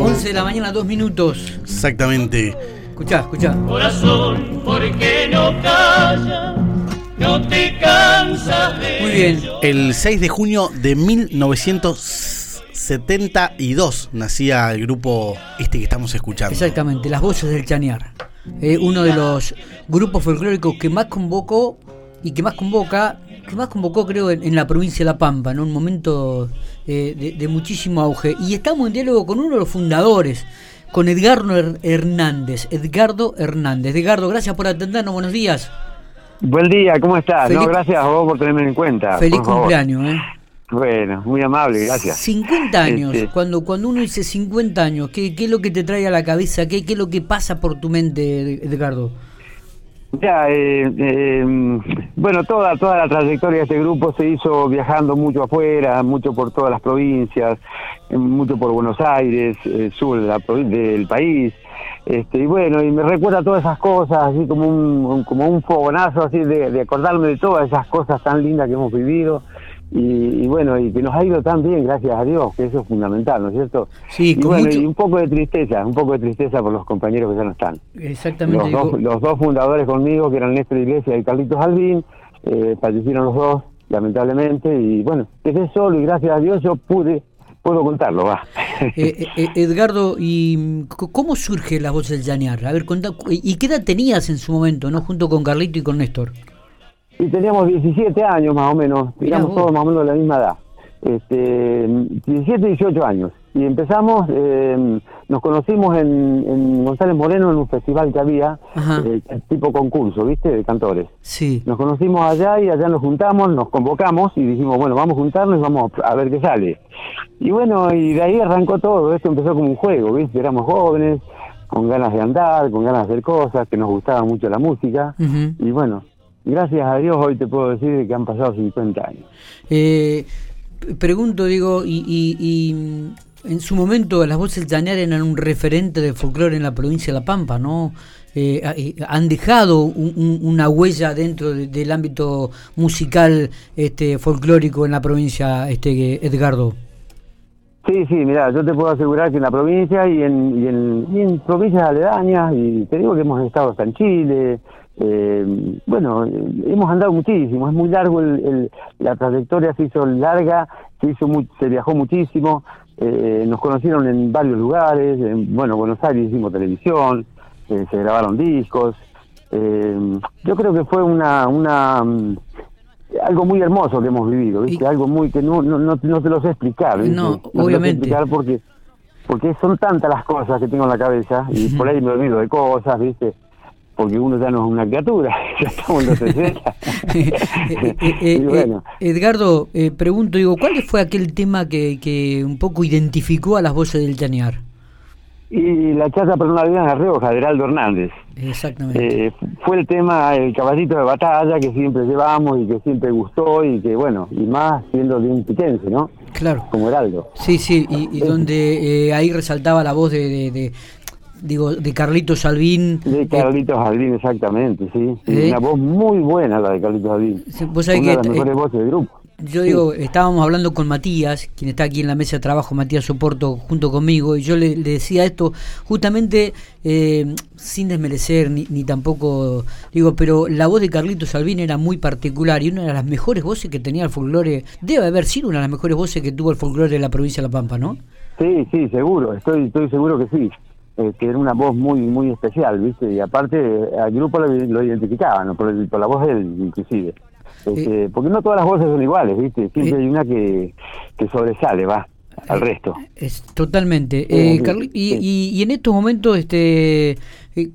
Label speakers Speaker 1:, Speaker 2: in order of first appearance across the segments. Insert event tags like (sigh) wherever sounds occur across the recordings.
Speaker 1: 11 de la mañana, dos minutos.
Speaker 2: Exactamente.
Speaker 1: Escuchá, escuchá.
Speaker 3: Corazón, ¿por qué no calla? No te cansas de
Speaker 1: Muy bien.
Speaker 2: El 6 de junio de 1972 nacía el grupo este que estamos escuchando.
Speaker 1: Exactamente, las voces del Chañar. Eh, uno de los grupos folclóricos que más convocó y que más convoca, que más convocó creo en, en la provincia de La Pampa, en un momento eh, de, de muchísimo auge. Y estamos en diálogo con uno de los fundadores, con Edgardo Her- Hernández. Edgardo Hernández. Edgardo, gracias por atendernos, buenos días.
Speaker 4: Buen día, ¿cómo estás?
Speaker 1: Feliz-
Speaker 4: No, gracias a vos por tenerme en cuenta.
Speaker 1: Feliz
Speaker 4: favor.
Speaker 1: cumpleaños, ¿eh?
Speaker 4: Bueno, muy amable, gracias.
Speaker 1: 50 años,
Speaker 4: Este,
Speaker 1: cuando, cuando uno dice 50 años, ¿qué, ¿qué es lo que te trae a la cabeza? ¿Qué, ¿Qué es lo que pasa por tu mente, Edgardo?
Speaker 4: Ya, eh, eh, bueno, toda toda la trayectoria de este grupo se hizo viajando mucho afuera, mucho por todas las provincias, eh, mucho por Buenos Aires, eh, sur de la del país. Este, y bueno, y me recuerda todas esas cosas, así como un, un- como un fogonazo, así de, de acordarme de todas esas cosas tan lindas que hemos vivido. Y, y bueno, y que nos ha ido tan bien, gracias a Dios, que eso es fundamental, ¿no es cierto?
Speaker 1: Sí,
Speaker 4: y
Speaker 1: con
Speaker 4: bueno,
Speaker 1: mucho-
Speaker 4: y un poco de tristeza, un poco de tristeza por los compañeros que ya no están.
Speaker 1: Exactamente.
Speaker 4: Los dos, los dos fundadores conmigo, que eran Néstor Iglesias y Carlitos Alvin, eh, fallecieron los dos, lamentablemente, y bueno, quedé solo y gracias a Dios yo pude, puedo contarlo, va.
Speaker 1: Eh, eh, Edgardo, ¿y cómo surge la voz del Llanear? A ver, contá, ¿y qué edad tenías en su momento, no junto con Carlito y con Néstor?
Speaker 4: Y teníamos 17 años más o menos,
Speaker 1: vos.
Speaker 4: todos más o menos de la misma edad, este, 17, 18 años. Y empezamos, eh, nos conocimos en, en González Moreno en un festival que había, eh, tipo concurso, ¿viste? De cantores.
Speaker 1: Sí.
Speaker 4: Nos conocimos allá y allá nos juntamos, nos convocamos y dijimos, bueno, vamos a juntarnos y vamos a ver qué sale. Y bueno, y de ahí arrancó todo, esto empezó como un juego, ¿viste? Éramos jóvenes, con ganas de andar, con ganas de hacer cosas, que nos gustaba mucho la música.
Speaker 1: Ujú.
Speaker 4: Y bueno, gracias a Dios hoy te puedo decir que han pasado 50 años.
Speaker 1: Eh, pregunto, digo, y, y- y, mm, en su momento las voces Llanear eran un referente de folclore en la provincia de La Pampa, ¿no? Eh, eh, han dejado un- un- una huella dentro de- del ámbito musical este folclórico en la provincia, este Edgardo.
Speaker 4: Sí, sí, mira, yo te puedo asegurar que en la provincia y en, y en, y en provincias aledañas, y te digo que hemos estado hasta en Chile, eh, bueno, hemos andado muchísimo, es muy largo, el, el- la trayectoria se hizo larga, se hizo mu- se viajó muchísimo, eh, nos conocieron en varios lugares, en, bueno, Buenos Aires hicimos televisión, eh, se grabaron discos, eh, yo creo que fue una, una mm, algo muy hermoso que hemos vivido, ¿viste?
Speaker 1: Y-
Speaker 4: Algo muy que no, no, no, no te lo sé explicar, ¿viste?
Speaker 1: No,
Speaker 4: te lo sé
Speaker 1: obviamente.
Speaker 4: explicar porque, porque son tantas las cosas que tengo en la cabeza y por ahí me olvido de cosas, ¿viste? Porque uno ya no es una criatura, (laughs) ya estamos en los 60.
Speaker 1: Eh, (laughs) eh, eh,
Speaker 4: y bueno,
Speaker 1: Edgardo, eh, pregunto, digo, ¿cuál fue aquel tema que, que un poco identificó a las voces del Llanear?
Speaker 4: y la chata por una vida en La Rioja, de Heraldo Hernández.
Speaker 1: Exactamente.
Speaker 4: Eh, fue el tema, el caballito de batalla que siempre llevamos y que siempre gustó y que, bueno, y más siendo de un piquense, ¿no?
Speaker 1: claro.
Speaker 4: Como Heraldo.
Speaker 1: Sí, sí, y, y donde eh, ahí resaltaba la voz de, de, de- digo, de Carlito Salvín.
Speaker 4: De Carlitos Albín, exactamente, sí.
Speaker 1: Eh.
Speaker 4: Una voz muy buena la de Carlitos
Speaker 1: vos sabés
Speaker 4: Una de las mejores
Speaker 1: eh,
Speaker 4: voces del grupo.
Speaker 1: Yo digo, estábamos hablando con Matías, quien está aquí en la mesa de trabajo, Matías Soporto, junto conmigo, y yo le, le decía esto justamente eh, sin desmerecer ni, ni tampoco, digo, pero la voz de Carlito Salvín era muy particular y una de las mejores voces que tenía el folclore, debe haber sido una de las mejores voces que tuvo el folclore de la provincia de La Pampa, ¿no?
Speaker 4: Sí, sí, seguro, estoy estoy seguro que sí. Eh, que era una voz muy muy especial, ¿viste? Y aparte eh, al grupo lo, lo identificaban, por, la voz de él, inclusive. Este, porque no todas las voces son iguales, ¿viste? Siempre
Speaker 1: Eh.
Speaker 4: hay una que, que sobresale, va, al resto.
Speaker 1: Es totalmente. Eh, y, y- y en estos momentos, este, eh,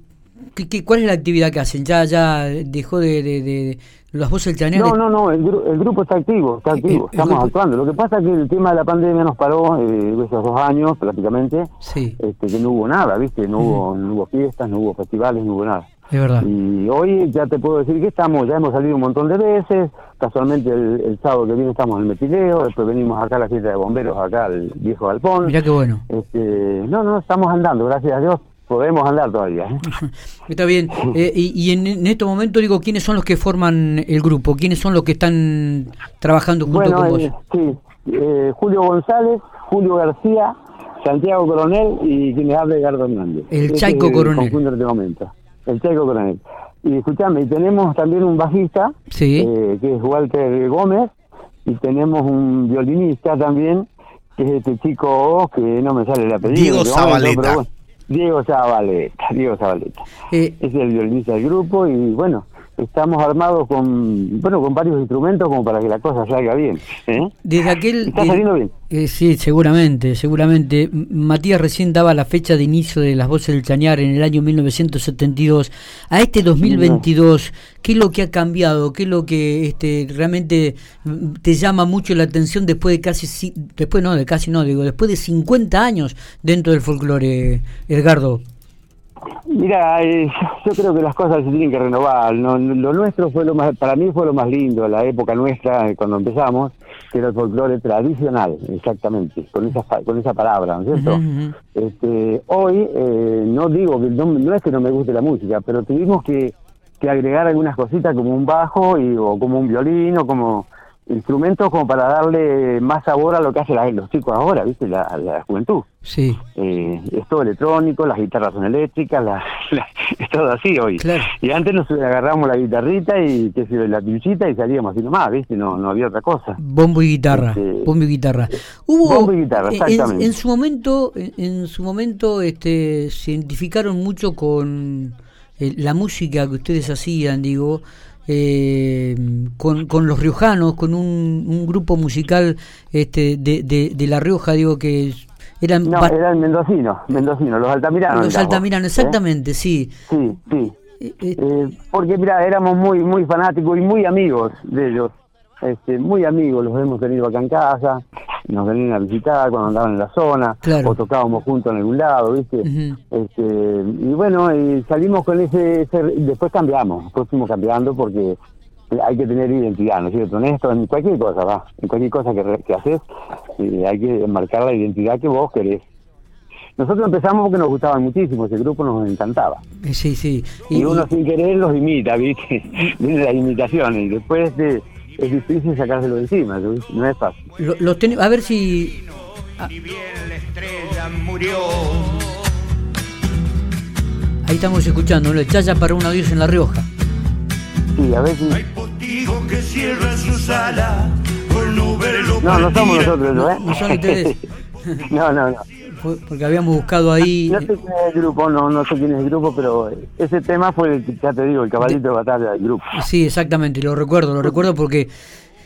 Speaker 1: ¿qué- qué- ¿cuál es la actividad que hacen? ¿Ya ya dejó de, de- de- del Chanear?
Speaker 4: No, no, no, el, gru- el grupo está activo, está
Speaker 1: El-
Speaker 4: activo,
Speaker 1: el
Speaker 4: estamos actuando. Lo que pasa es que el tema de la pandemia nos paró eh, esos dos años prácticamente,
Speaker 1: Sí,
Speaker 4: este, que no hubo nada, ¿viste? No hubo, no hubo fiestas, no hubo festivales, no hubo nada.
Speaker 1: es verdad.
Speaker 4: Y hoy ya te puedo decir que estamos, ya hemos salido un montón de veces, casualmente el, el sábado que viene estamos en el metileo, después venimos acá a la fiesta de bomberos, acá al viejo galpón.
Speaker 1: Mirá qué bueno.
Speaker 4: Este, no, no, estamos andando, gracias a Dios, podemos andar todavía. ¿eh? (laughs)
Speaker 1: Está bien. Eh, y y en, en estos momentos, digo, ¿quiénes son los que forman el grupo? ¿Quiénes son los que están trabajando junto
Speaker 4: Bueno,
Speaker 1: con vos?
Speaker 4: eh, sí, eh, Julio González, Julio García, Santiago Coronel y quien les habla Edgardo Hernández.
Speaker 1: El Chaico
Speaker 4: es
Speaker 1: Coronel.
Speaker 4: conjunto en este momento. El Chaico Coronel. Y escuchame, y tenemos también un bajista,
Speaker 1: Sí.
Speaker 4: eh, que es Walter Gómez, y tenemos un violinista también, que es este chico que no me sale el apellido.
Speaker 2: Diego
Speaker 4: este momento,
Speaker 2: Zabaleta.
Speaker 4: Diego Zabaleta, Diego Zabaleta.
Speaker 1: Eh,
Speaker 4: Es el violinista del grupo y bueno, estamos armados con bueno con varios instrumentos como para que la cosa salga bien. ¿eh?
Speaker 1: desde aquel...
Speaker 4: Está saliendo bien.
Speaker 1: eh, sí, seguramente, seguramente. Matías recién daba la fecha de inicio de las voces del Chañar en el año 1972. A este 2022, ¿qué es lo que ha cambiado? ¿Qué es lo que este, realmente mm, te llama mucho la atención después de casi, después no, de casi no, digo, después de 50 años dentro del folclore, Edgardo?
Speaker 4: Mira, eh, yo creo que las cosas se tienen que renovar. No, lo nuestro fue lo más, para mí fue lo más lindo, la época nuestra, eh, cuando empezamos, que era el folclore tradicional, exactamente, con esa, con esa palabra, ¿no es cierto? Este, hoy, eh, no digo que no, no es que no me guste la música, pero tuvimos que, que agregar algunas cositas como un bajo y, o como un violín o como instrumentos como para darle más sabor a lo que hacen los chicos ahora, ¿viste? La, la juventud.
Speaker 1: Sí,
Speaker 4: Eh, es todo electrónico, las guitarras son eléctricas, la, (laughs) la- es todo así hoy.
Speaker 1: Claro.
Speaker 4: Y antes nos agarramos la guitarrita y qué sé yo, la pinchita y salíamos así nomás, ¿viste? No, no había otra cosa.
Speaker 1: bombo y guitarra,
Speaker 4: Este,
Speaker 1: bombo y guitarra. Hubo
Speaker 4: bombo y guitarra,
Speaker 1: en-
Speaker 4: exactamente.
Speaker 1: En, su momento, en, en su momento, este, se identificaron mucho con eh, la música que ustedes hacían, digo, eh, con, con los riojanos, con un, un grupo musical, este, de, de, de la Rioja, digo que eran
Speaker 4: No, eran mendocinos, mendocinos, los altamiranos.
Speaker 1: los altamiranos,
Speaker 4: ¿eh?
Speaker 1: exactamente, sí.
Speaker 4: Sí, sí.
Speaker 1: Eh, eh,
Speaker 4: Eh, porque mira, éramos muy muy fanáticos y muy amigos de ellos. Este, muy amigos, los hemos tenido acá en casa, nos venían a visitar cuando andaban en la zona,
Speaker 1: Claro.
Speaker 4: o tocábamos juntos en algún lado, ¿viste? Este, y bueno, y salimos con ese, ese- después cambiamos, después fuimos cambiando porque hay que tener identidad, ¿no es cierto? En esto, en cualquier cosa, va, en cualquier cosa que, haces, eh, hay que marcar la identidad que vos querés. Nosotros empezamos porque nos gustaba muchísimo, ese grupo nos encantaba.
Speaker 1: sí, sí.
Speaker 4: Y, uno sin querer los imita, ¿viste? (laughs) Vienen las imitaciones y después de, es difícil sacárselo de encima, ¿no? no es fácil.
Speaker 1: lo- los ten- a ver si
Speaker 5: Ni bien la estrella murió.
Speaker 1: ahí estamos escuchando, ¿no? el Chaya para un adiós en La Rioja.
Speaker 4: Sí, a ver si...
Speaker 5: Lo
Speaker 4: No, no somos nosotros, ¿no? ¿eh?
Speaker 1: no son ustedes. (laughs)
Speaker 4: no, no, no.
Speaker 1: Fue porque habíamos buscado ahí.
Speaker 4: No sé quién es el grupo, no, no sé quién es el grupo, pero ese tema fue, el ya te digo, el caballito de batalla del grupo.
Speaker 1: Sí, exactamente, lo recuerdo, lo recuerdo porque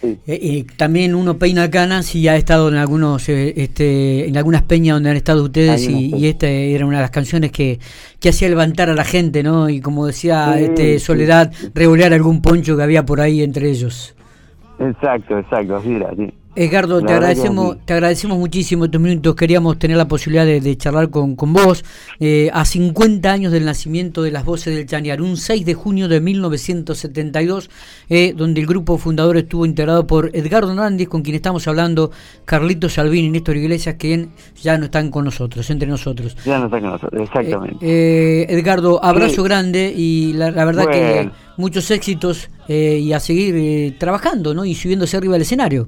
Speaker 4: Sí.
Speaker 1: eh, eh, también uno peina canas y ha estado en algunos, eh, este, en algunas peñas donde han estado ustedes y, y esta era una de las canciones que, que hacía levantar a la gente, ¿no? Y como decía
Speaker 4: Sí,
Speaker 1: este. Soledad, revolear algún poncho que había por ahí entre ellos.
Speaker 4: Exacto, exacto, así era, sí.
Speaker 1: Edgardo, te agradecemos, te agradecemos muchísimo estos minutos. Queríamos tener la posibilidad de, de charlar con, con vos eh, a 50 años del nacimiento de las voces del Chañar, un 6 de junio de 1972, eh, donde el grupo fundador estuvo integrado por Edgardo Hernández, con quien estamos hablando, Carlito Salvini y Néstor Iglesias, que ya no están con nosotros, entre nosotros.
Speaker 4: Ya no está con nosotros, exactamente.
Speaker 1: Eh, eh, Edgardo, abrazo
Speaker 4: Sí.
Speaker 1: grande y la, la verdad que muchos éxitos eh, y a seguir eh, trabajando ¿no? y subiéndose arriba del escenario.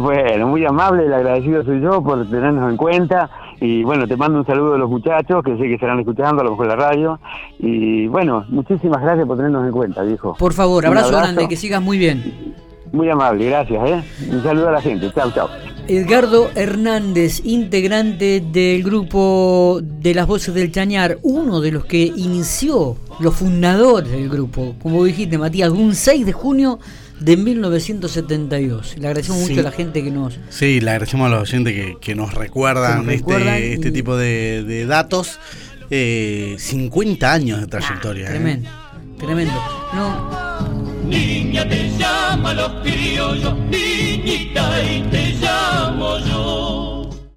Speaker 4: Bueno, muy amable, el agradecido soy yo por tenernos en cuenta. Y bueno, te mando un saludo a los muchachos que sé que estarán escuchando, a lo mejor la radio. Y bueno, muchísimas gracias por tenernos en cuenta, viejo.
Speaker 1: Por favor,
Speaker 4: Un
Speaker 1: abrazo, grande, que sigas muy bien.
Speaker 4: Muy amable, gracias, ¿eh? Un saludo a la gente. Chao, chao.
Speaker 1: Edgardo Hernández, integrante del grupo de las voces del Chañar, uno de los que inició, los fundadores del grupo, como dijiste Matías, un 6 de junio de 1972. Le agradecemos
Speaker 2: Sí.
Speaker 1: mucho a la gente que nos...
Speaker 2: Sí, le agradecemos a los oyentes que, que nos recuerdan,
Speaker 1: Que nos recuerdan
Speaker 2: este, este tipo de, de datos. Eh, 50 años de trayectoria. ¿eh?
Speaker 1: Tremendo, tremendo. No,
Speaker 3: Niña te llama los criollos, niñita y te llama